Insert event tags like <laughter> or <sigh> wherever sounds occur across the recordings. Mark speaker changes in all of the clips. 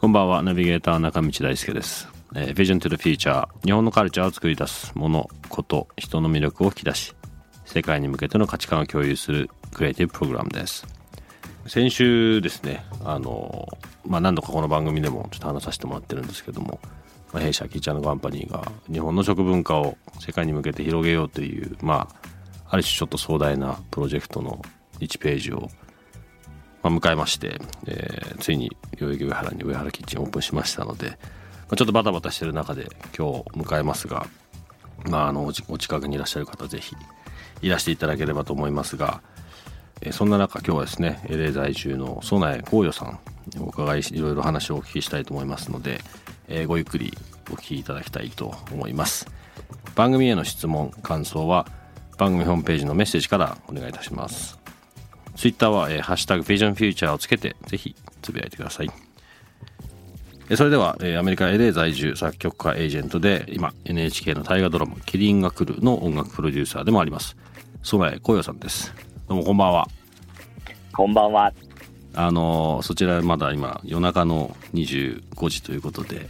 Speaker 1: こんばんは、ナビゲーター中道大輔です。えー、Vision to the Future 日本のカルチャーを作り出すもの、こと、人の魅力を引き出し世界に向けての価値観を共有するクリエイティブプログラムです。先週ですねあの、まあ、何度かこの番組でもちょっと話させてもらってるんですけども、まあ、弊社キーチャーのカンパニーが日本の食文化を世界に向けて広げようというまあある種ちょっと壮大なプロジェクトの1ページをまあ、迎えまして、えーついに代々木上原に上原キッチンオープンしましたので、まあ、ちょっとバタバタしてる中で今日迎えますが、まあ、あのお近くにいらっしゃる方ぜひいらしていただければと思いますが、えーそんな中今日はですね LA 在住の曽苗光代さんにお伺いいろいろ話をお聞きしたいと思いますので、えーごゆっくりお聞きいただきたいと思います。番組への質問感想は番組ホームページのメッセージからお願いいたします。ツイッターは、えーハッシュタグビジョンフューチャーをつけて、ぜひつぶやいてください。えーそれでは、えーアメリカ LA 在住作曲家エージェントで、今 NHK の大河ドラマ、キリンが来るの音楽プロデューサーでもあります。曽苗光代さんです。どうもこんばんは。
Speaker 2: こんばんは。
Speaker 1: あのーそちらまだ今夜中の25時ということで、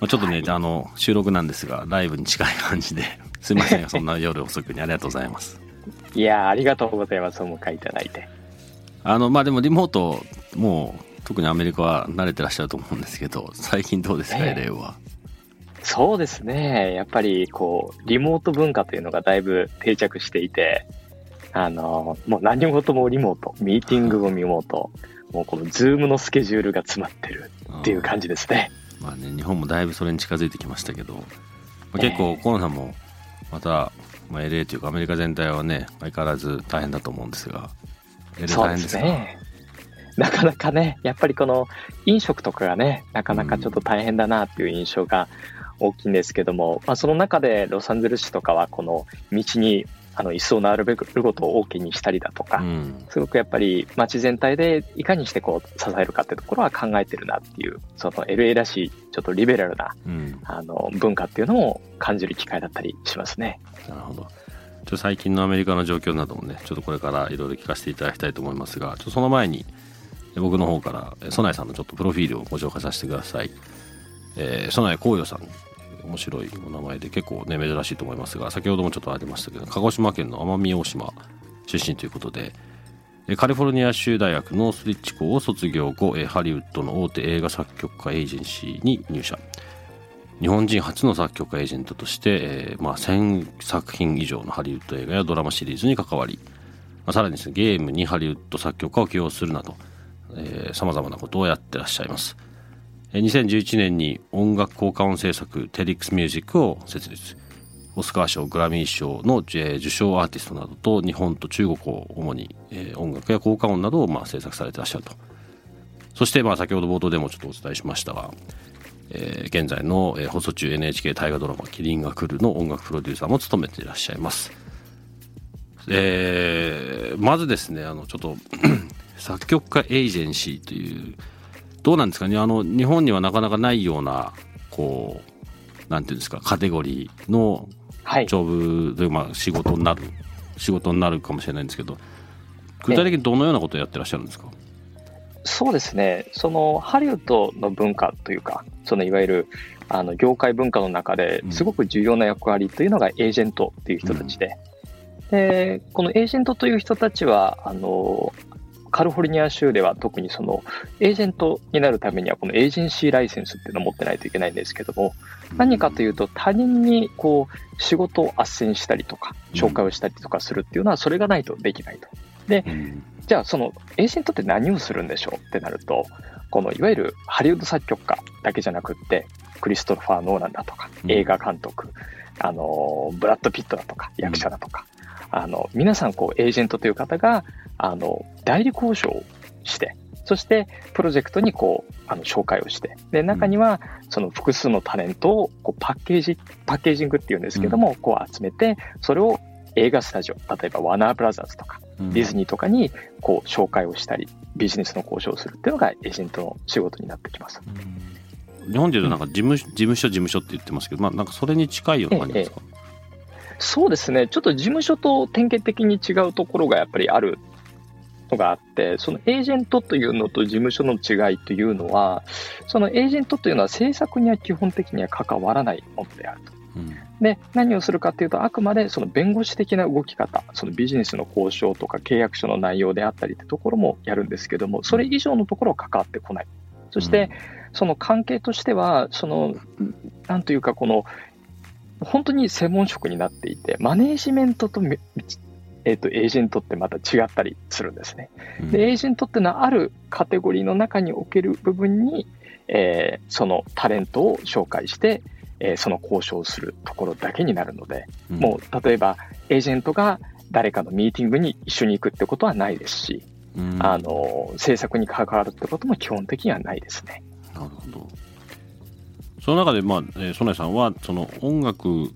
Speaker 1: まあ、ちょっとね、あの収録なんですがライブに近い感じですいません <laughs> そんな夜遅くにありがとうございます
Speaker 2: いやーありがとうございます。お迎えいただいて。
Speaker 1: あのまあでもリモートもう特にアメリカは慣れてらっしゃると思うんですけど最近どうですか、
Speaker 2: ええ
Speaker 1: LA は？
Speaker 2: そうですね。やっぱり、こう、リモート文化というのがだいぶ定着していて、あの、もう何事もリモート、ミーティングもリモート、もうこのズームのスケジュールが詰まってるっていう感じですね。
Speaker 1: まあね日本もだいぶそれに近づいてきましたけど、まあ、結構
Speaker 2: ええ
Speaker 1: コロナもまた、まあ、LA というかアメリカ全体はね相変わらず大変だと思うんですが LA
Speaker 2: そうで
Speaker 1: 大変です
Speaker 2: ね。<laughs> なかなかね、やっぱりこの飲食とかがね、なかなかちょっと大変だなっていう印象が大きいんですけども、まあ、その中でロサンゼルス市とかはこの道にあの椅子を並べることを OK にしたりだとか、
Speaker 1: うん。
Speaker 2: すごくやっぱり街全体でいかにしてこう支えるかってところは考えてるなっていう、その LA らしいちょっとリベラルな
Speaker 1: うん。
Speaker 2: あの文化っていうのを感じる機会だったりしますね。
Speaker 1: なるほど。ちょっと最近のアメリカの状況などもねちょっとこれからいろいろ聞かせていただきたいと思いますがちょっとその前にえ僕の方からえ曽苗さんのちょっとプロフィールをご紹介させてください、えー、曽苗光代さん面白いお名前で結構ね珍しいと思いますが先ほどもちょっとありましたけど鹿児島県の奄美大島出身ということでカリフォルニア州大学ノースリッチ校を卒業後ハリウッドの大手映画作曲家エージェンシーに入社。日本人初の作曲家エージェントとして、えーまあ、1000作品以上のハリウッド映画やドラマシリーズに関わり、まあ、さらにですねゲームにハリウッド作曲家を起用するなどさまざまなことをやってらっしゃいます。2011年に音楽効果音制作テリックスミュージックを設立。オスカー賞グラミー賞の、受賞アーティストなどと日本と中国を主に、音楽や効果音などをまあ制作されてらっしゃると。そしてまあ先ほど冒頭でもちょっとお伝えしましたが、えー現在の、え放送中 NHK 大河ドラマ「キリンが来る」の音楽プロデューサーも務めていらっしゃいます、えーまずですねあのちょっと <clears throat> 作曲家エージェンシーというどうなんですかね。あの日本にはなかなかないようなこうなんていうんですかカテゴリーの
Speaker 2: はい。
Speaker 1: ジョブで、まあ、仕事になる仕事になるかもしれないんですけど具体的にどのようなことをやってらっしゃるんですか、
Speaker 2: そうですね。そのハリウッドの文化というか、そのいわゆるあの業界文化の中で
Speaker 1: うん。
Speaker 2: すごく重要な役割というのがエージェントっていう人たちで、でこのエージェントという人たちはあのカリフォルニア州では特にそのエージェントになるためにはこのエージェンシーライセンスっていうのを持ってないといけないんですけども、何かというと他人にこう仕事を斡旋したりとか紹介をしたりとかするっていうのはそれがないとできないと。
Speaker 1: うん。
Speaker 2: じゃあそのエージェントって何をするんでしょうってなるとこのいわゆるハリウッド作曲家だけじゃなくってクリストファー・ノーランだとか
Speaker 1: うん。
Speaker 2: 映画監督、あのブラッド・ピットだとか役者だとか、あの皆さんこうエージェントという方があの代理交渉をしてそしてプロジェクトにこうあの紹介をしてで中にはその複数のタレントをこうパッケージパッケージングっていうんですけども、こう集めてそれを映画スタジオ例えばワーナーブラザーズとかディズニーとかにこう紹介をしたりビジネスの交渉をするっていうのがエージェントの仕事になってきます。
Speaker 1: 日本でいうとなんか事務,、事務所事務所って言ってますけど、まあ、なんかそれに近いような感じですか、ええ
Speaker 2: そうですね、ちょっと事務所と典型的に違うところがやっぱりあるのがあって、そのエージェントというのと事務所の違いというのは、そのエージェントというのは制作には基本的には関わらないものであると。うん、で何をするかというと、あくまでその弁護士的な動き方、そのビジネスの交渉とか契約書の内容であったりというところもやるんですけども、それ以上のところは関わってこない。そして、その関係としては、その、なんというか、この本当に専門職になっていて、マネージメントと,、えーと、エージェントってまた違ったりするんですね。で、エージェントっていうのはあるカテゴリーの中における部分に、えー、そのタレントを紹介して、えー、その交渉をするところだけになるので、うん、もう例えばエージェントが誰かのミーティングに一緒に行くってことはないですし、うん、あの制作に関わるってことも基本的にはないですね。
Speaker 1: なるほどその中で、まあ、えー、曽根さんは、その音楽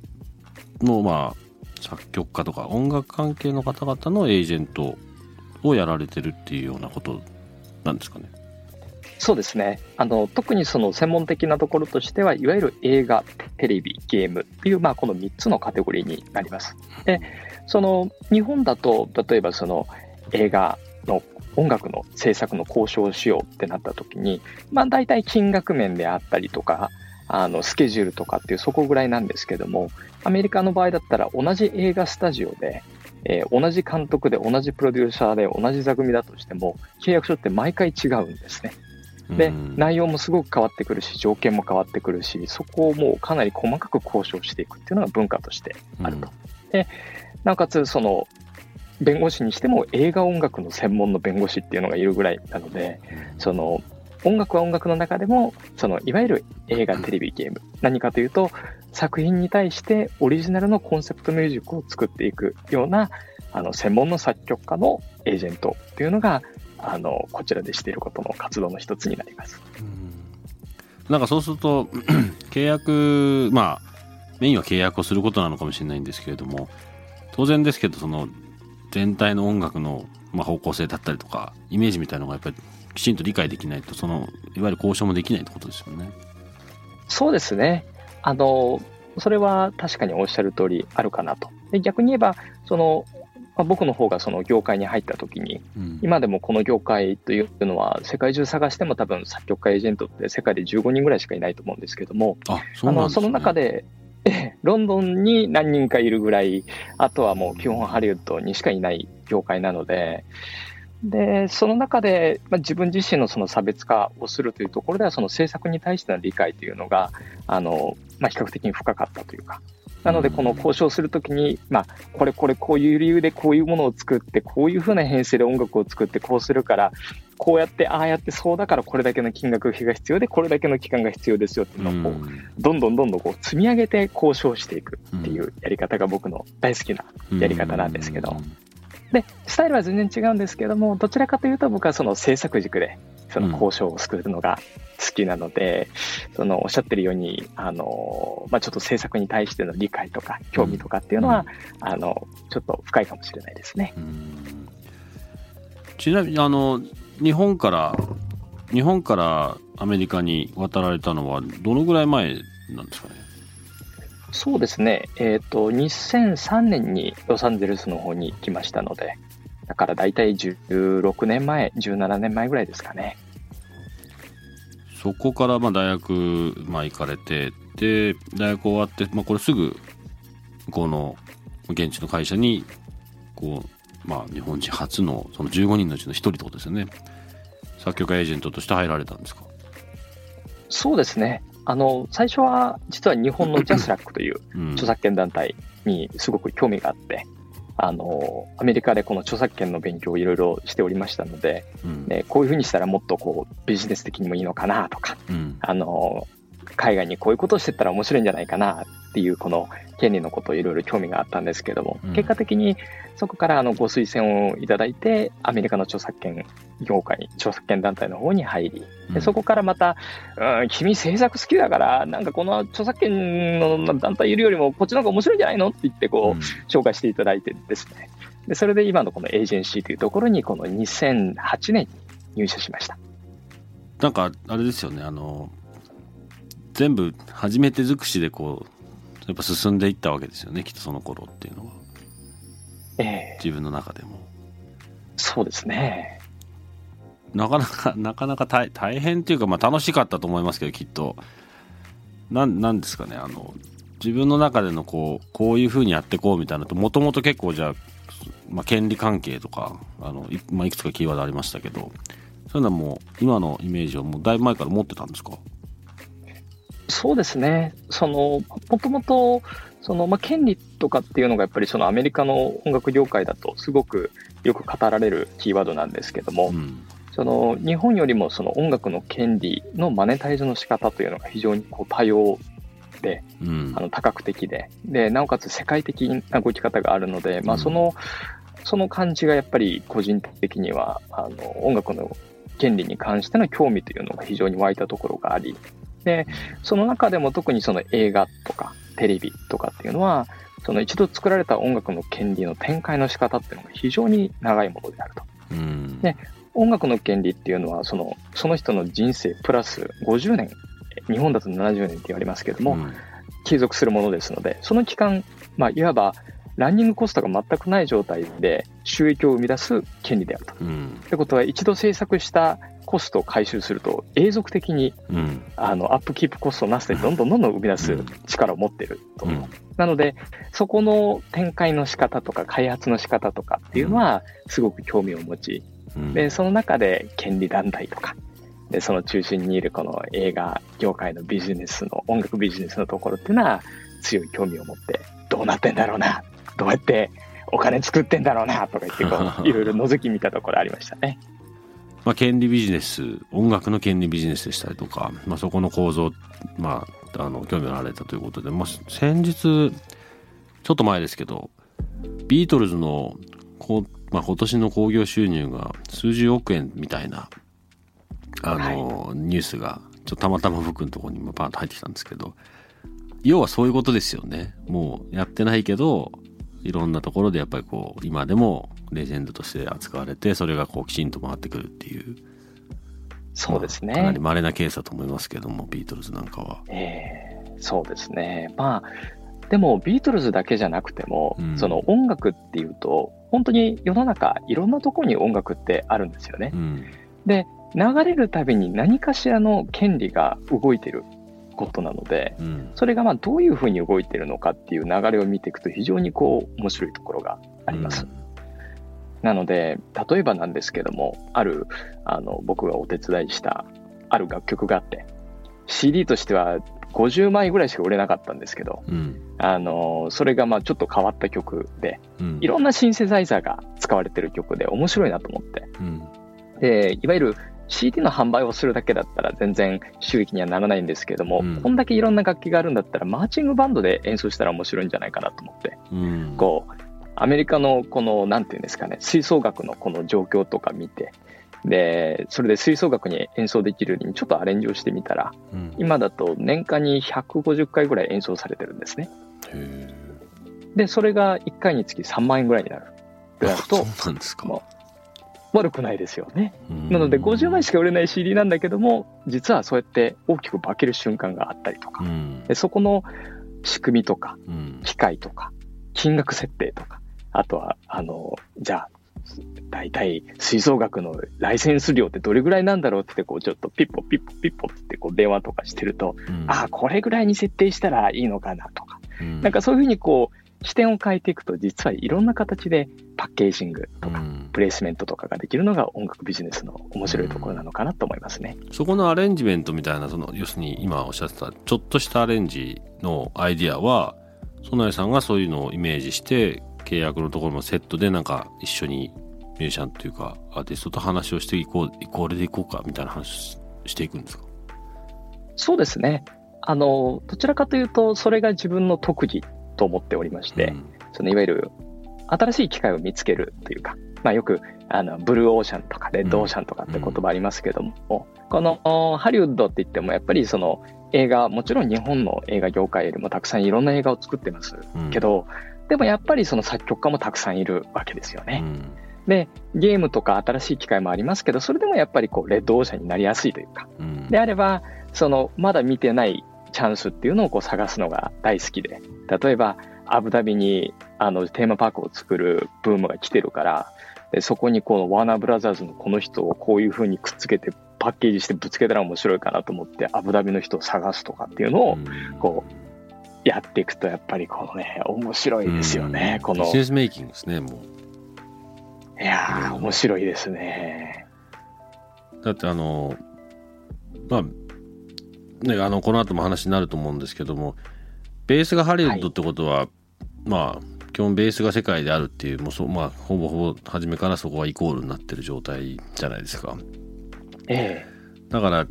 Speaker 1: の、まあ、作曲家とか音楽関係の方々のエージェントをやられてるっていうようなことなんですかね。
Speaker 2: そうですねあの特にその専門的なところとしてはいわゆる映画、テレビ、ゲームっていう、まあ、この3つのカテゴリーになります。でその日本だと例えばその映画の音楽の制作の交渉をしようってなった時に、まあ、大体金額面であったりとかあのスケジュールとかっていうそこぐらいなんですけどもアメリカの場合だったら同じ映画スタジオで、えー、同じ監督で同じプロデューサーで同じ座組だとしても契約書って毎回違うんですね。で、内容もすごく変わってくるし、条件も変わってくるし、そこをもうかなり細かく交渉していくっていうのが文化としてあると。で、なおかつ、その、弁護士にしても映画音楽の専門の弁護士っていうのがいるぐらいなので、その音楽は音楽の中でも、そのいわゆる映画、テレビ、ゲーム、何かというと、作品に対してオリジナルのコンセプトミュージックを作っていくような、あの専門の作曲家のエージェントというのが、あのこちらでしていることの活動の一つになります。
Speaker 1: なんかそうすると <clears throat> 契約まあメインは契約をすることなのかもしれないんですけれども当然ですけどその全体の音楽の、まあ、方向性だったりとかイメージみたいなのがやっぱりきちんと理解できないと、その、いわゆる交渉もできないってことですよね。
Speaker 2: そうですね。あの、それは確かにおっしゃる通りあるかなと。で逆に言えば、その、まあ、僕の方がその業界に入った時に、うん、今でもこの業界というのは世界中探しても多分作曲家エージェントって世界で15人ぐらいしかいないと思うんですけども、
Speaker 1: あそ、ね、の
Speaker 2: その中で、ロンドンに何人かいるぐらい、あとはもう基本ハリウッドにしかいない業界なので、で、その中で、まあ、自分自身のその差別化をするというところでは、その政策に対しての理解というのが、あの、まあ、比較的に深かったというか、なので、この交渉するときに、まあ、これこれこういう理由でこういうものを作って、こういうふうな編成で音楽を作って、こうするから、こうやって、ああやって、そうだからこれだけの金額費が必要で、これだけの期間が必要ですよっていうのをこう、どんどんどんどんこう積み上げて交渉していくっていうやり方が僕の大好きなやり方なんですけど。で、スタイルは全然違うんですけども、どちらかというと僕はその制作軸で、その交渉を作るのが好きなので、うん、そのおっしゃってるように、あの、まあ、ちょっと制作に対しての理解とか興味とかっていうのは、うん、あの、ちょっと深いかもしれないですね。
Speaker 1: ちなみに、あの、日本から、日本からアメリカに渡られたのはどのぐらい前なんですかね？
Speaker 2: そうですね、えっ、ー、と、2003年にロサンゼルスの方に来ましたので、だから大体16年前、17年前ぐらいですかね。
Speaker 1: そこからまあ大学、まあ、行かれて、で、大学終わって、まあ、これすぐ、この現地の会社に、こう、まあ、日本人初のその15人のうちの1人ってことですよね。作曲家エージェントとして入られたんですか？
Speaker 2: そうですね。あの、最初は実は日本のジャスラックという著作権団体にすごく興味があって、あの、アメリカでこの著作権の勉強をいろいろしておりましたので、うん、ね、こういうふうにしたらもっとこうビジネス的にもいいのかなとか、うん、あの、海外にこういうことをしてったら面白いんじゃないかなっていうこの権利のことをいろいろ興味があったんですけども、うん、結果的にそこからあのご推薦をいただいて、アメリカの著作権業界、著作権団体の方に入り、でそこからまた、うん、君制作好きだから、なんかこの著作権の団体いるよりもこっちの方が面白いんじゃないのって言ってこう、うん、紹介していただいてですね。で、それで今のこのエージェンシーというところにこの2008年に入社しました。
Speaker 1: なんかあれですよね、あの、全部初めて尽くしでこう、やっぱ進んでいったわけですよね、きっとその頃っていうのは。
Speaker 2: ええ
Speaker 1: 自分の中でも。
Speaker 2: そうですね。
Speaker 1: なかなか、<laughs> なかなか大大変っていうか、まあ楽しかったと思いますけど、きっと。なん、なんですかね、あの、自分の中でのこう、こういうふうにやっていこうみたいなと、もともと結構じゃあ、まあ、権利関係とか、あの、い,、まあ、いくつかキーワードありましたけど、そういうのはもう、今のイメージをもうだいぶ前から持ってたんですか？
Speaker 2: そうですね。その、もともと、その、まあ、権利とかっていうのがやっぱりそのアメリカの音楽業界だとすごくよく語られるキーワードなんですけども、うん。その日本よりもその音楽の権利のマネタイズの仕方というのが非常にこう多様で、うん、あの多角的で。でなおかつ世界的な動き方があるので、まあ、その、うん、その感じがやっぱり個人的にはあの音楽の権利に関しての興味というのが非常に湧いたところがありでその中でも特にその映画とかテレビとかっていうのはその一度作られた音楽の権利の展開の仕方っていうのが非常に長いものであると。うん、で音楽の権利っていうのはそのその人の人生プラス50年日本だと70年って言われますけども、うん、継続するものですのでその期間、まあ、いわばランニングコストが全くない状態で収益を生み出す権利であると。うん、ってことは一度制作したコストを回収すると永続的に、うん、あのアップキープコストなしでどんどんどんどん生み出す力を持っていると、うん、なのでそこの展開の仕方とか開発の仕方とかっていうのはすごく興味を持ち、うん、でその中で権利団体とかでその中心にいるこの映画業界のビジネスの音楽ビジネスのところっていうのは強い興味を持ってどうなってんだろうなどうやってお金作ってんだろうなとか言ってこう <laughs> いろいろ覗き見たところありましたね。
Speaker 1: まあ、権利ビジネス音楽の権利ビジネスでしたりとか、まあ、そこの構造、まあ、あの興味があられたということで、まあ、先日ちょっと前ですけどビートルズのこう、まあ、今年の興行収入が数十億円みたいなあの、はい、ニュースがちょっとたまたま僕のところにもパンと入ってきたんですけど要はそういうことですよね。もうやってないけどいろんなところでやっぱりこう今でもレジェンドとして扱われてそれがこうきちんと回ってくるっていう
Speaker 2: そうですね、ま
Speaker 1: あ、かなり稀なケースだと思いますけどもビートルズなんかは。
Speaker 2: えー、そうですねまあでもビートルズだけじゃなくても、うん、その音楽っていうと本当に世の中いろんなところに音楽ってあるんですよね。うん、で流れるたびに何かしらの権利が動いてることなので、うん、それがまあどういうふうに動いてるのかっていう流れを見ていくと非常にこう面白いところがあります。うんなので、例えばなんですけども、ある、あの、僕がお手伝いしたある楽曲があって、CD としては50枚ぐらいしか売れなかったんですけど、うん、あの、それがまあちょっと変わった曲で、うん、いろんなシンセサイザーが使われてる曲で面白いなと思って、うん、で、いわゆる CD の販売をするだけだったら全然収益にはならないんですけども、うん、こんだけいろんな楽器があるんだったらマーチングバンドで演奏したら面白いんじゃないかなと思って、うん、こうアメリカのこの、なんていうんですかね、吹奏楽のこの状況とか見て、で、それで吹奏楽に演奏できるようにちょっとアレンジをしてみたら、うん、今だと年間に150回ぐらい演奏されてるんですね。で、それが1回につき3万円ぐらいになる。
Speaker 1: となると、そうなんですか。
Speaker 2: 悪くないですよね。なので50枚しか売れない CD なんだけども、実はそうやって大きく化ける瞬間があったりとか、でそこの仕組みとか、機械とか、金額設定とか、あとは、あの、じゃあ、大体吹奏楽のライセンス料ってどれぐらいなんだろうってこうちょっとピッポピッポピッポってこう電話とかしてると、うん、ああこれぐらいに設定したらいいのかなとか、うん、なんかそういうふうにこう視点を変えていくと実はいろんな形でパッケージングとか、プレイスメントとかができるのが音楽ビジネスの面白いところなのかなと思いますね、
Speaker 1: うん、そこのアレンジメントみたいなその要するに今おっしゃってたちょっとしたアレンジのアイディアは曽成さんがそういうのをイメージして契約のところもセットでなんか一緒にミュージシャンというかアーティストと話をしていこう、これでいこうかみたいな話していくんですか？
Speaker 2: そうですね。あの、どちらかというと、それが自分の特技と思っておりまして、うん、そのいわゆる新しい機会を見つけるというか、まあ、よくあのブルーオーシャンとかレッドオーシャンとかって言葉ありますけども、うん、このハリウッドって言ってもやっぱりその映画もちろん日本の映画業界よりもたくさんいろんな映画を作ってますけど、うん、でもやっぱりその作曲家もたくさんいるわけですよね。うん、でゲームとか新しい機会もありますけどそれでもやっぱりこうレッドオーシャンになりやすいというか、であればそのまだ見てないチャンスっていうのをこう探すのが大好きで。例えばアブダビにあのテーマパークを作るブームが来てるからでそこにこのワーナーブラザーズのこの人をこういうふうにくっつけてパッケージしてぶつけたら面白いかなと思ってアブダビの人を探すとかっていうのをこうやっていくとやっぱりこのね面白いですよね、この。
Speaker 1: ビジネスメイキングですねも
Speaker 2: う。いやー面白いですね。
Speaker 1: だってあのまあねあのこの後も話になると思うんですけどもベースがハリウッドってことは、はい、まあ基本ベースが世界であるっていうもうそ、まあ、ほぼほぼ初めからそこはイコールになってる状態じゃないですか。
Speaker 2: ええ、
Speaker 1: だから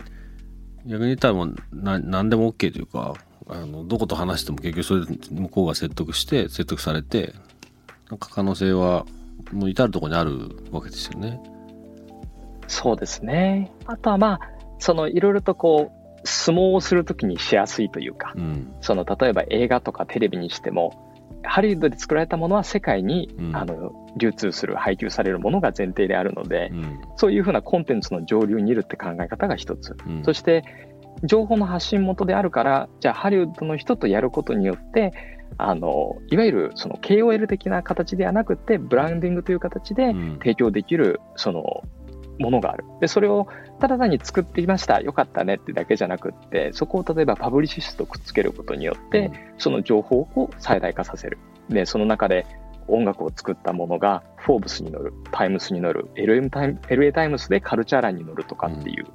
Speaker 1: 逆に言ったらもうな何でも OK というかあのどこと話しても結局それで向こうが説得して説得されてなんか可能性はもう至るところにあるわけですよね。
Speaker 2: そうですね。あとはまあそのいろいろとこう相撲をするときにしやすいというか、うん、その例えば映画とかテレビにしてもハリウッドで作られたものは世界に、うん、あの流通する配給されるものが前提であるので、うん、そういうふうなコンテンツの上流にいるって考え方が一つ、そして情報の発信元であるからじゃあハリウッドの人とやることによってあのいわゆるその KOL 的な形ではなくてブランディングという形で提供できるそのものがある。で、それをただ単に作っていました、よかったね。ってだけじゃなくって、そこを例えばパブリシストとくっつけることによって、その情報を最大化させる。で、その中で音楽を作ったものが、フォーブスに乗る、タイムスに乗る、LA タイムスでカルチャー欄に乗るとかっていう、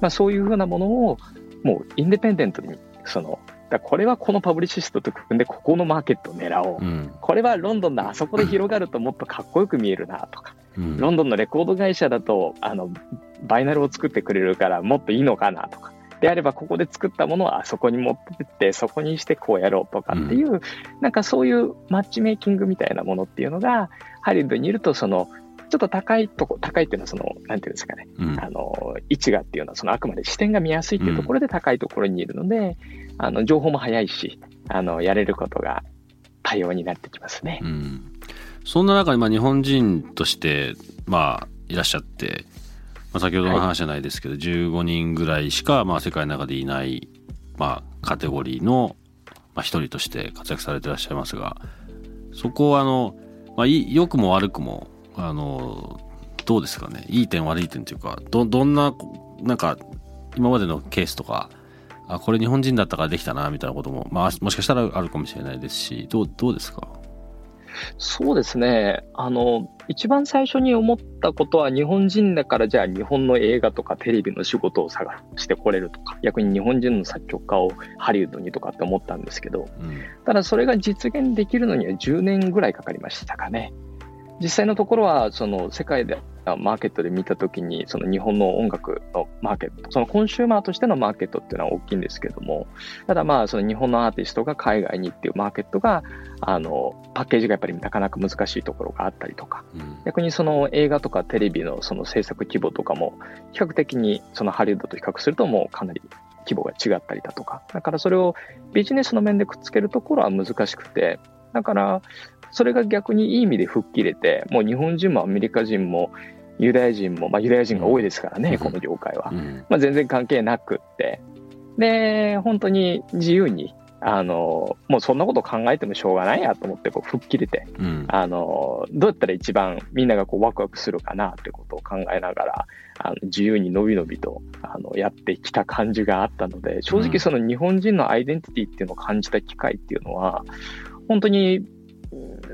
Speaker 2: まあそういうふうなものを、もうインデペンデントに、その、だこれはこのパブリシストと組んでここのマーケットを狙おう、うん、これはロンドンのあそこで広がるともっとかっこよく見えるなとか、ロンドンのレコード会社だとあのバイナルを作ってくれるからもっといいのかなとか。であればここで作ったものはあそこに持ってってそこにしてこうやろうとかっていう、うん、なんかそういうマッチメイキングみたいなものっていうのがハリウッドにいるとそのちょっと高いとこ、高いっていうのはその、なんていうんですかね、うん、あの、位置がっていうのはそのあくまで視点が見やすいっていうところで高いところにいるので、うん、あの、情報も早いし、あの、やれることが多様になってきますね。
Speaker 1: うん。そんな中に、まあ、日本人として、まあ、いらっしゃって、まあ、先ほどの話じゃないですけど、はい、15人ぐらいしか、まあ、世界の中でいない、まあ、カテゴリーの、まあ、一人として活躍されてらっしゃいますが、そこは、あの、まあ、良くも悪くも、あの、どうですかね？いい点悪い点というか、ど、どんな、なんか、今までのケースとか、あ、これ日本人だったからできたな、みたいなことも、まあ、もしかしたらあるかもしれないですし、どう、どうですか？
Speaker 2: そうですね。あの、一番最初に思ったことは、日本人だからじゃあ日本の映画とかテレビの仕事を探してこれるとか、逆に日本人の作曲家をハリウッドにとかって思ったんですけど、うん、ただそれが実現できるのには10年ぐらいかかりましたかね。実際のところは、その世界でマーケットで見たときに、その日本の音楽のマーケット、そのコンシューマーとしてのマーケットっていうのは大きいんですけども、ただまあ、その日本のアーティストが海外にっていうマーケットが、あの、パッケージがやっぱりなかなか難しいところがあったりとか、うん、逆にその映画とかテレビのその制作規模とかも、比較的にそのハリウッドと比較するともうかなり規模が違ったりだとか、だからそれをビジネスの面でくっつけるところは難しくて、だから、それが逆にいい意味で吹っ切れて、もう日本人もアメリカ人もユダヤ人も、まあ、ユダヤ人が多いですからね、うん、この業界は。うん、まあ、全然関係なくって。で、本当に自由に、あの、もうそんなこと考えてもしょうがないやと思って、こう、吹っ切れて、うん、あの、どうやったら一番みんながこう、ワクワクするかなってことを考えながら、あの自由にのびのびと、あの、やってきた感じがあったので、正直その日本人のアイデンティティっていうのを感じた機会っていうのは、本当に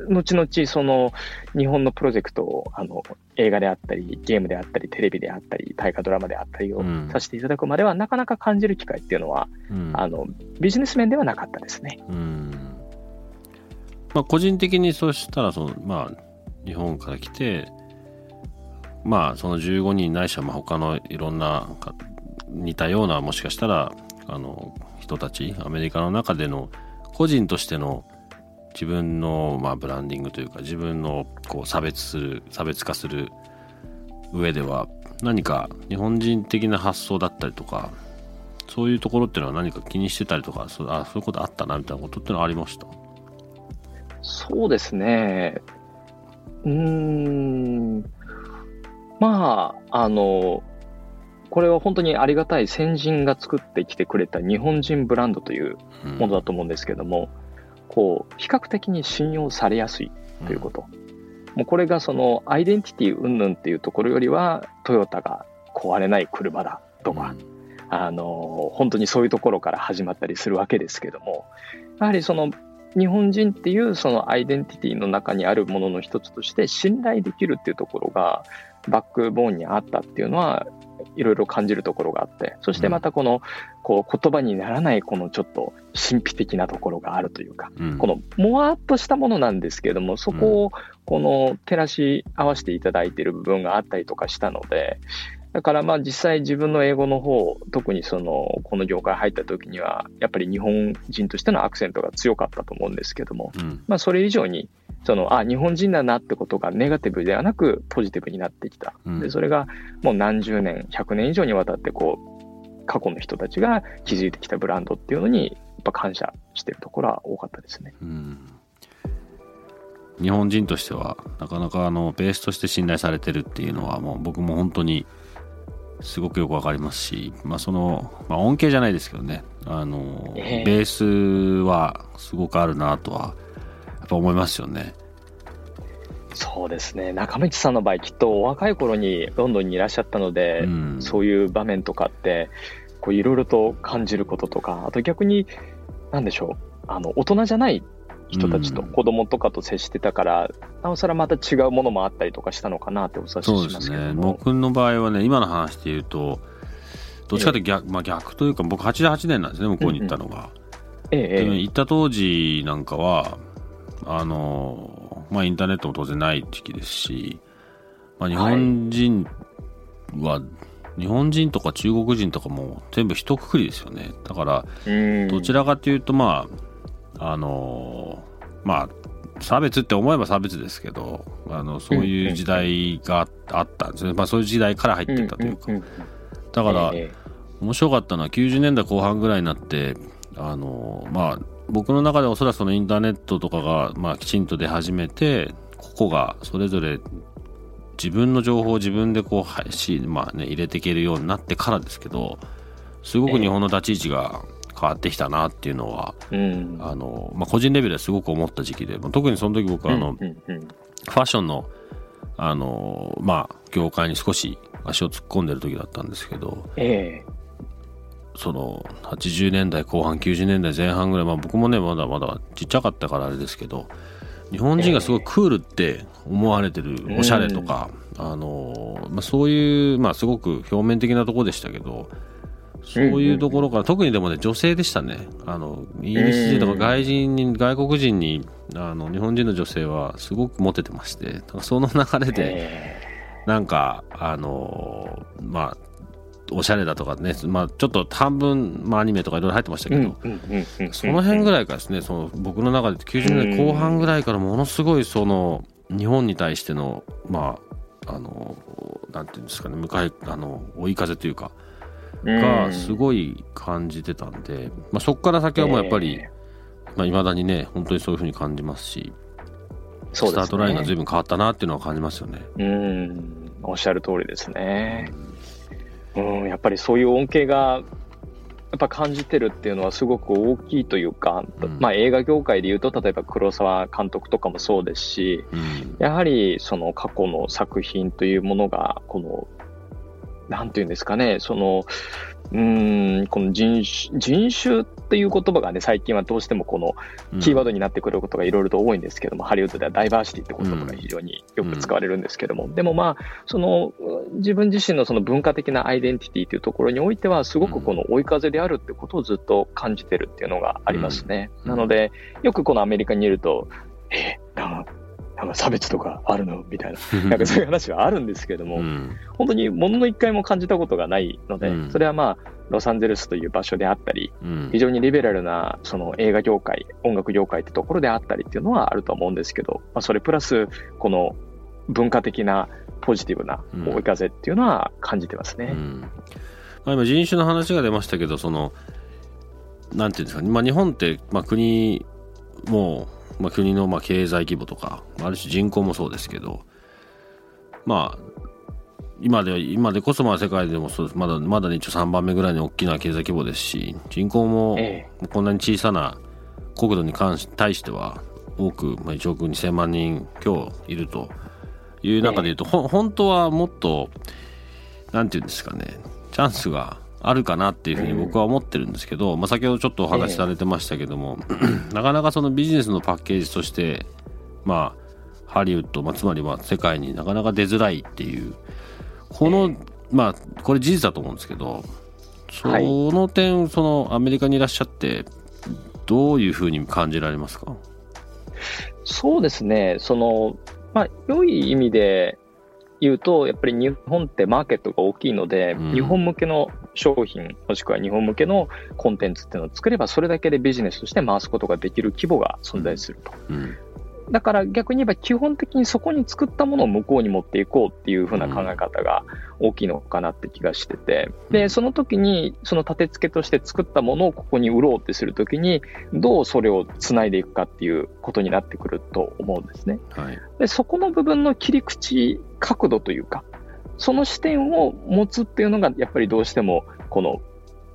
Speaker 2: 後々その日本のプロジェクトをあの映画であったりゲームであったりテレビであったり大河ドラマであったりをさせていただくまでは、なかなか感じる機会っていうのは、うん、あのビジネス面ではなかったですね。うん。
Speaker 1: まあ、個人的にそうしたらその、まあ、日本から来て、まあ、その15人ないしはまあ他のいろんな似たようなもしかしたらあの人たちアメリカの中での個人としての自分のまあブランディングというか自分のこう差別する差別化する上では何か日本人的な発想だったりとかそういうところっていうのは何か気にしてたりとかそうあそういうことあったなみたいなことってのはありました？
Speaker 2: そうですね。うん。まあ、あの、これは本当にありがたい先人が作ってきてくれた日本人ブランドというものだと思うんですけども、こう、比較的に信用されやすいということ。もうこれがそのアイデンティティ云々っていうところよりは、トヨタが壊れない車だとか、あの、本当にそういうところから始まったりするわけですけども、やはりその日本人っていうそのアイデンティティの中にあるものの一つとして信頼できるっていうところがバックボーンにあったっていうのはいろいろ感じるところがあってそしてまたこのこう言葉にならないこのちょっと神秘的なところがあるというか、
Speaker 1: うん。
Speaker 2: このもわっとしたものなんですけれどもそこをこの照らし合わせていただいている部分があったりとかしたのでだからまあ実際自分の英語の方特にそのこの業界入った時にはやっぱり日本人としてのアクセントが強かったと思うんですけども、
Speaker 1: うん。
Speaker 2: まあ、それ以上にそのあ日本人だなってことがネガティブではなくポジティブになってきた、
Speaker 1: うん。
Speaker 2: でそれがもう何十年100年以上にわたってこう過去の人たちが築いてきたブランドっていうのにやっぱ感謝してるところは多かったですね。
Speaker 1: うん。日本人としてはなかなかあのベースとして信頼されてるっていうのはもう僕も本当にすごくよくわかりますし、まあ、その、まあ、恩恵じゃないですけどね。あの、
Speaker 2: ええ。
Speaker 1: ベースはすごくあるなとはやっぱ思いますよね。
Speaker 2: そうですね。中道さんの場合きっとお若い頃にロンドンにいらっしゃったので、
Speaker 1: うん。
Speaker 2: そういう場面とかってこういろいろと感じることとかあと逆に何でしょう。あの大人じゃない人たちと
Speaker 1: うん。
Speaker 2: 子供とかと接してたから、なおさらまた違うものもあったりとかしたのかなってお察ししま
Speaker 1: そうですね。僕の場合はね今の話で言うとどっちかというと逆,、まあ、逆というか僕88年なんですね向こうに行ったのが。
Speaker 2: ええええ。
Speaker 1: で行った当時なんかはあの、まあ、インターネットも当然ない時期ですし、まあ、日本人は、日本人とか中国人とかも全部一括りですよね。だから
Speaker 2: うん。
Speaker 1: どちらかというとまああのまあ差別って思えば差別ですけどあのそういう時代があったんですね、まあ、そういう時代から入ってたというか、だから、
Speaker 2: ええ
Speaker 1: 面白かったのは90年代後半ぐらいになってあのまあ僕の中ではおそらくそのインターネットとかが、まあ、きちんと出始めて個々がそれぞれ自分の情報を自分でこう配信、まあね、入れていけるようになってからですけどすごく日本の立ち位置が変わってきたなっていうのは、
Speaker 2: うん。
Speaker 1: あのまあ、個人レベルですごく思った時期で、まあ特にその時僕はあの、
Speaker 2: うんうんうん。
Speaker 1: ファッションのあの、まあ、業界に少し足を突っ込んでる時だったんですけど
Speaker 2: ええ。
Speaker 1: その80年代後半90年代前半ぐらい、まあ、僕もねまだまだちっちゃかったからあれですけど日本人がすごいクールって思われてるおしゃれとか、あのまあ、そういう、まあ、すごく表面的なところでしたけどそういうところから、特にでもね女性でしたね。あのイギリス人とか外人に、外国人にあの日本人の女性はすごくモテてましてその流れで、
Speaker 2: え
Speaker 1: なんか、あのーまあ、おしゃれだとかね、まあ、ちょっと半分、まあ、アニメとかいろいろ入ってました
Speaker 2: え
Speaker 1: けど、その辺ぐらいからですね、その僕の中で90年代後半ぐらいからものすごいその日本に対しての、まあ、あの、なんていうんですかね、向かい、あの、追い風というか、がすごい感じてたんで、まあ、そこから先はもうやっぱり、
Speaker 2: え
Speaker 1: まあ、未だにね、本当にそういうふうに感じますし、
Speaker 2: そうね。
Speaker 1: スタートラインが随分変わったなっていうのは感じますよね。
Speaker 2: うん、おっしゃる通りですね。うん、やっぱりそういう恩恵が、やっぱ感じてるっていうのはすごく大きいというか、
Speaker 1: うん。
Speaker 2: まあ映画業界で言うと、例えば黒沢監督とかもそうですし、
Speaker 1: うん。
Speaker 2: やはりその過去の作品というものが、この、なんていうんですかね、その、うーん、この人種、人種っていう言葉がね、最近はどうしてもこのキーワードになってくることがいろいろと多いんですけども、ハリウッドではダイバーシティって言葉が非常によく使われるんですけども、でもまあ、その自分自身のその文化的なアイデンティティというところにおいては、すごくこの追い風であるってことをずっと感じてるっていうのがありますね。
Speaker 1: うん。
Speaker 2: なので、よくこのアメリカにいると、えなんか差別とかあるの？みたいな、なんかそういう話はあるんですけども、
Speaker 1: うん。
Speaker 2: 本当にものの一回も感じたことがないので、
Speaker 1: うん。
Speaker 2: それはまあ、ロサンゼルスという場所であったり、
Speaker 1: うん。
Speaker 2: 非常にリベラルなその映画業界、音楽業界ってところであったりっていうのはあると思うんですけど、まあ、それプラス、この文化的なポジティブな追い風っていうのは感じてますね。
Speaker 1: うん。まあ、今人種の話が出ましたけどそのなんていうんですかね、まあ、日本って、まあ、国もう、まあ、国のまあ経済規模とかある種人口もそうですけどまあ今で今でこそまあ世界でもそうまだまだ一応3番目ぐらいに大きな経済規模ですし人口も
Speaker 2: え
Speaker 1: こんなに小さな国土に関し対しては多く、まあ、1億2000万人強いるという中でいうと、ほん本当はもっとなんていうんですかねチャンスがあるかなっていうふうに僕は思ってるんですけど、まあ、先ほどちょっとお話しされてましたけども、なかなかそのビジネスのパッケージとしてまあハリウッド、まあ、つまりは世界になかなか出づらいっていうこの、まあこれ事実だと思うんですけどそ
Speaker 2: はい。
Speaker 1: の点、そのアメリカにいらっしゃってどういうふうに感じられますか？
Speaker 2: そうですね、その、まあ、良い意味で言うと、やっぱり日本ってマーケットが大きいので、
Speaker 1: うん。
Speaker 2: 日本向けの商品、もしくは日本向けのコンテンツっていうのを作れば、それだけでビジネスとして回すことができる規模が存在すると。
Speaker 1: うん
Speaker 2: だから逆に言えば、基本的にそこに作ったものを向こうに持っていこうっていう風な考え方が大きいのかなって気がしてて、
Speaker 1: うん。
Speaker 2: で、その時に、その立て付けとして作ったものをここに売ろうってするときに、どうそれをつないでいくかっていうことになってくると思うんですね。
Speaker 1: はい。
Speaker 2: で、そこの部分の切り口、角度というか、その視点を持つっていうのが、やっぱりどうしても、この、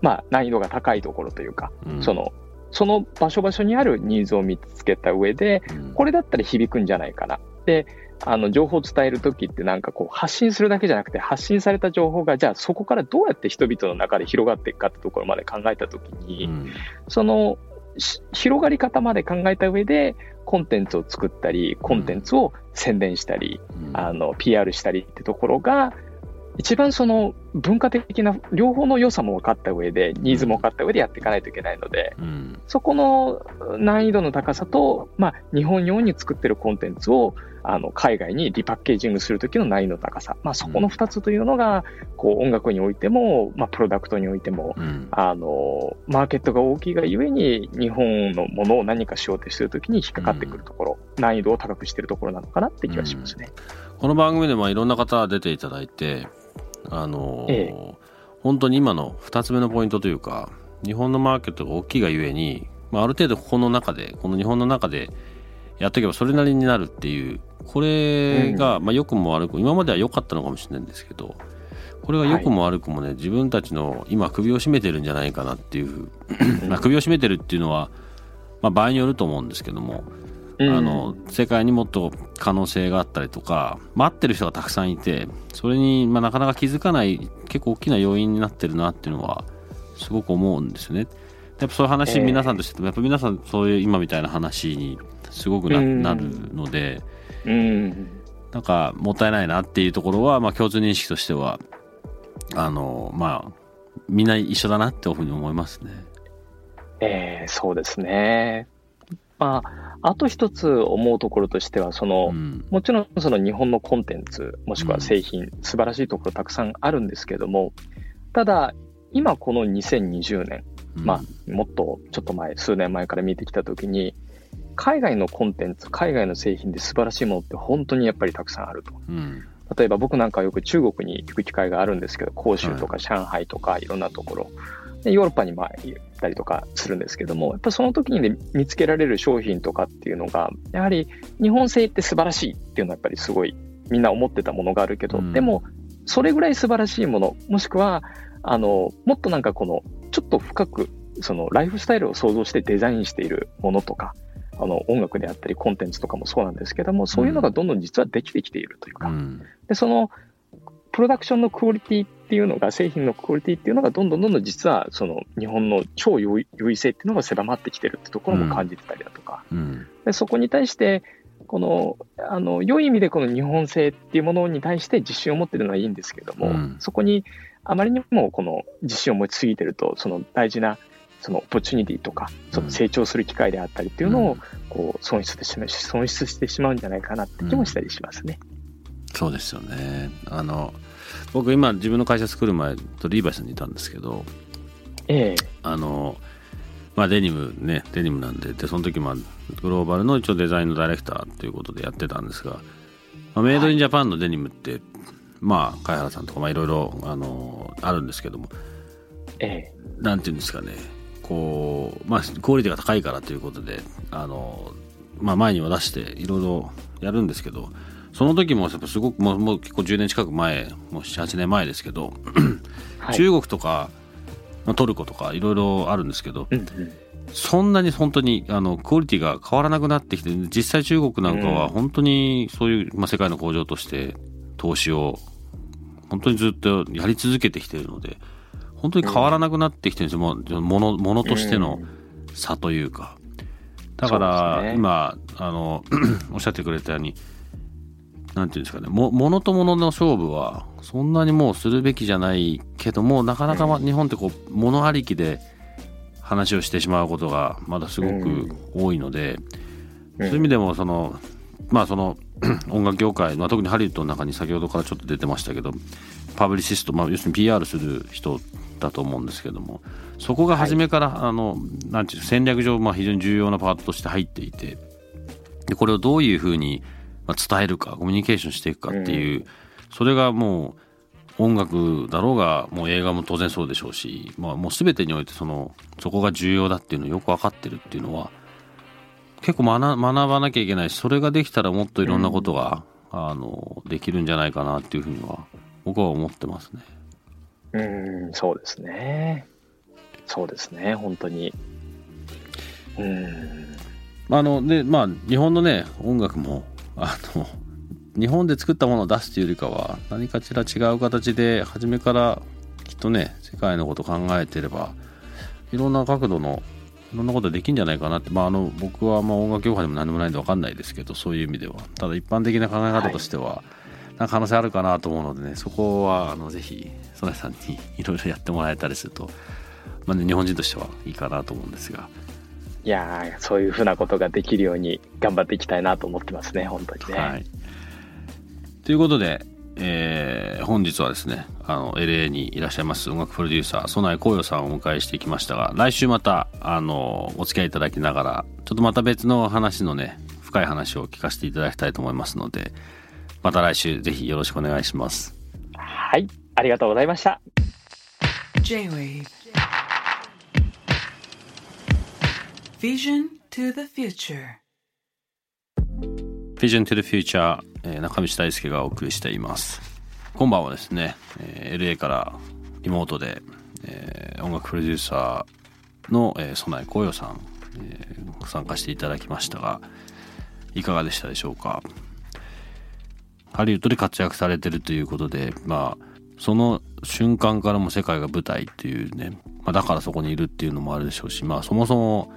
Speaker 2: まあ、難易度が高いところというか、
Speaker 1: うん。
Speaker 2: その、その場所場所にあるニーズを見つけた上で、
Speaker 1: うん。
Speaker 2: これだったら響くんじゃないかな。で、あの、情報を伝えるときってなんかこう、発信するだけじゃなくて、発信された情報が、じゃあそこからどうやって人々の中で広がっていくかってところまで考えたときに、
Speaker 1: うん。
Speaker 2: そのし広がり方まで考えた上で、コンテンツを作ったり、コンテンツを宣伝したり、
Speaker 1: うん。
Speaker 2: あの、PR したりってところが、一番その文化的な両方の良さも分かった上で、ニーズも分かった上でやっていかないといけないので、
Speaker 1: うん。
Speaker 2: そこの難易度の高さと、まあ、日本用に作ってるコンテンツをあの海外にリパッケージングするときの難易度の高さ、まあ、そこの2つというのが、こう音楽においても、まあ、プロダクトにおいても、
Speaker 1: うん。
Speaker 2: あのマーケットが大きいがゆえに、日本のものを何かしようとしてるときに引っかかってくるところ、難易度を高くしてるところなのかなって気がしますね。
Speaker 1: この番組でもいろんな方出ていただいてあのー
Speaker 2: え。
Speaker 1: 本当に今の2つ目のポイントというか日本のマーケットが大きいがゆえに、まあ、ある程度ここの中でこの日本の中でやっていけばそれなりになるっていうこれが、まあ、良くも悪くも今までは良かったのかもしれないんですけどこれが良くも悪くもね、自分たちの今首を絞めてるんじゃないかなっていう、まあ首を絞めてるっていうのは、まあ、場合によると思うんですけども
Speaker 2: うん
Speaker 1: あの世界にもっと可能性があったりとか待ってる人がたくさんいてそれに、まあ、なかなか気づかない結構大きな要因になってるなっていうのはすごく思うんですよね。やっぱそういう話、
Speaker 2: ええ
Speaker 1: 皆さんとしてもやっぱ皆さんそういう今みたいな話にすごくな,、
Speaker 2: うん
Speaker 1: なるので
Speaker 2: うん
Speaker 1: なんかもったいないなっていうところは、まあ、共通認識としてはあのまあみんな一緒だなっていうふうに思いますね。
Speaker 2: えーそうですね。まあ、あと一つ思うところとしては、その、
Speaker 1: うん。
Speaker 2: もちろんその日本のコンテンツ、もしくは製品、素晴らしいところたくさんあるんですけども、ただ、今この2020年、まあ、もっとちょっと前、数年前から見てきたときに、海外のコンテンツ、海外の製品で素晴らしいものって本当にやっぱりたくさんあると。
Speaker 1: うん。
Speaker 2: 例えば僕なんかはよく中国に行く機会があるんですけど、広州とか上海とかいろんなところ、でヨーロッパにまあ行ったりとかするんですけども、やっぱその時に、ね、見つけられる商品とかっていうのが、やはり日本製って素晴らしいっていうのはやっぱりすごいみんな思ってたものがあるけど、
Speaker 1: うん。
Speaker 2: でもそれぐらい素晴らしいもの、もしくはあのもっとなんかこのちょっと深くそのライフスタイルを想像してデザインしているものとか、あの音楽であったりコンテンツとかもそうなんですけども、そういうのがどんどん実はできてきているというか、
Speaker 1: うん。
Speaker 2: で、その、プロダクションのクオリティっていうのが、製品のクオリティっていうのが、どんどんどんどん実は、その、日本の超優位性っていうのが狭まってきてるってところも感じてたりだとか、
Speaker 1: うん。
Speaker 2: でそこに対して、この、あの、良い意味でこの日本製っていうものに対して自信を持ってるのはいいんですけども、
Speaker 1: うん。
Speaker 2: そこにあまりにもこの自信を持ちすぎてると、その大事な、そのオポチュニティとか、その成長する機会であったりっていうのを、こう、損失してしまう、損失してしまうんじゃないかなって気もしたりしますね。
Speaker 1: そうですよね。あの僕今自分の会社作る前とリーバイスにいたんですけど
Speaker 2: ええ。
Speaker 1: あのまあデニムねデニムなんででその時まあグローバルの一応デザインのダイレクターということでやってたんですが、まあ、メイドインジャパンのデニムって、まあ貝原さんとかまあいろいろあのあるんですけども
Speaker 2: ええ。
Speaker 1: なんていうんですかねこうまあクオリティが高いからということであのまあ前には出していろいろやるんですけどその時もやっぱすごくもうもう結構10年近く前もう78年前ですけど、
Speaker 2: はい。<clears throat>
Speaker 1: 中国とか、まあ、トルコとかいろいろあるんですけど
Speaker 2: うんうん。
Speaker 1: そんなに本当にあのクオリティが変わらなくなってきて実際中国なんかは
Speaker 2: うん。
Speaker 1: 本当にそういう、まあ、世界の工場として投資を本当にずっとやり続けてきているので本当に変わらなくなってきてるんですよ、もうものものとしての差というか。だから、今あの <clears throat> おっしゃってくれたようになんていうんですかね。もものとものの勝負はそんなにもうするべきじゃないけどもなかなか日本ってこうものありきで話をしてしまうことがまだすごく多いので、そういう意味でもそのまあその <clears throat> 音楽業界、まあ、特にハリウッドの中に先ほどからちょっと出てましたけどパブリシスト、まあ、要するに PR する人だと思うんですけどもそこが初めから、あのなんていう戦略上、まあ、非常に重要なパートとして入っていてでこれをどういうふうにまあ伝えるかコミュニケーションしていくかっていう、それがもう音楽だろうがもう映画も当然そうでしょうし、まあ、もう全てにおいてそのそこが重要だっていうのをよく分かってるっていうのは結構学学ばなきゃいけないしそれができたらもっといろんなことが、あのできるんじゃないかなっていうふうには僕は思ってますね。
Speaker 2: うん、そうですね。そうですね、本当に。うん、
Speaker 1: あのでまあ日本のね音楽もあの日本で作ったものを出すというよりかは何かしら違う形で初めからきっとね世界のこと考えてればいろんな角度のいろんなことできるんじゃないかなって、まあ、あの僕はまあ音楽業界でも何でもないんで分かんないですけどそういう意味ではただ一般的な考え方としては、なんか可能性あるかなと思うのでねそこはあのぜひ曽根さんにいろいろやってもらえたりすると、まあね、日本人としてはいいかなと思うんですが。
Speaker 2: いやーそういうふうなことができるように頑張っていきたいなと思ってますね、本当にね。
Speaker 1: はい。ということで、えー本日はですね、あの、LA にいらっしゃいます音楽プロデューサー、曽内光陽さんをお迎えしてきましたが、来週また、あの、お付き合いいただきながら、ちょっとまた別の話のね、深い話を聞かせていただきたいと思いますので、また来週ぜひよろしくお願いします。
Speaker 2: はい、ありがとうございました。
Speaker 3: J-Wave Vision to the future
Speaker 1: Vision to the Future、え中道大輔がお送りしています。今晩はですね、えー LA からリモートで、えー音楽プロデューサーの、えー、曽内光陽さん、えー参加していただきましたが、いかがでしたでしょうか？ハリウッドで活躍されてるということで、まあ、その瞬間からも世界が舞台っていうね、まあ、だからそこにいるっていうのもあるでしょうし、まあ、そもそも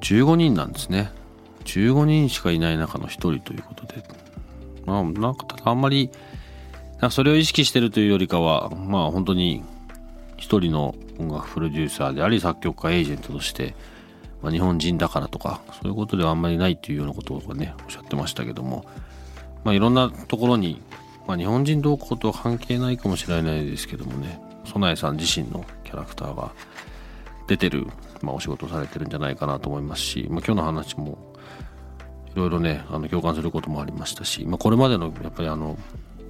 Speaker 1: 15人なんですね。15人しかいない中の1人ということで、まあ、なんかあんまりなんかそれを意識してるというよりかはまあ本当に一人の音楽プロデューサーであり作曲家エージェントとして、まあ、日本人だからとかそういうことではあんまりないというようなことをねおっしゃってましたけども、まあ、いろんなところに、まあ、日本人同行とは関係ないかもしれないですけどもね。曽内さん自身のキャラクターが出てる、まあ、お仕事されてるんじゃないかなと思いますし、まあ、今日の話もいろいろねあの共感することもありましたし、まあ、これまでのやっぱりあの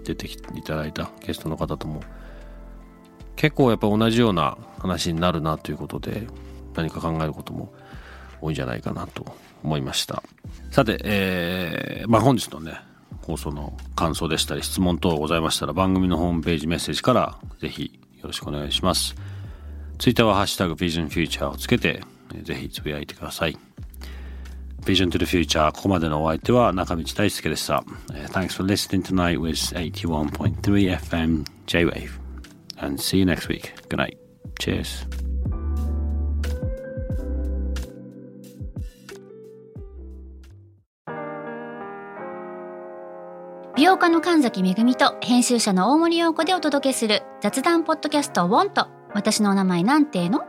Speaker 1: 出てきていただいたゲストの方とも結構やっぱ同じような話になるなということで何か考えることも多いんじゃないかなと思いました。さて、えーまあ、本日のね放送の感想でしたり質問等ございましたら番組のホームページメッセージからぜひよろしくお願いします。ツイッターはハッシュタグ VisionFuture をつけてぜひつぶやいてください Vision to the Future ここまでのお相手は中道大輔でした。Thanks for listening tonight with 81.3 FM J-Wave and see you next week. Good night. Cheers.
Speaker 4: 美容家の神崎めぐみと編集者の大森洋子でお届けする雑談ポッドキャスト「ウォンと私のお名前なんての?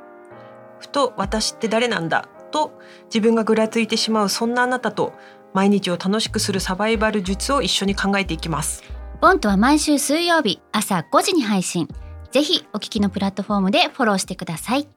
Speaker 5: ふと私って誰なんだ？と自分がぐらついてしまうそんなあなたと毎日を楽しくするサバイバル術を一緒に考えていきます。
Speaker 4: ウォンとは毎週水曜日朝5時に配信。ぜひお聞きのプラットフォームでフォローしてください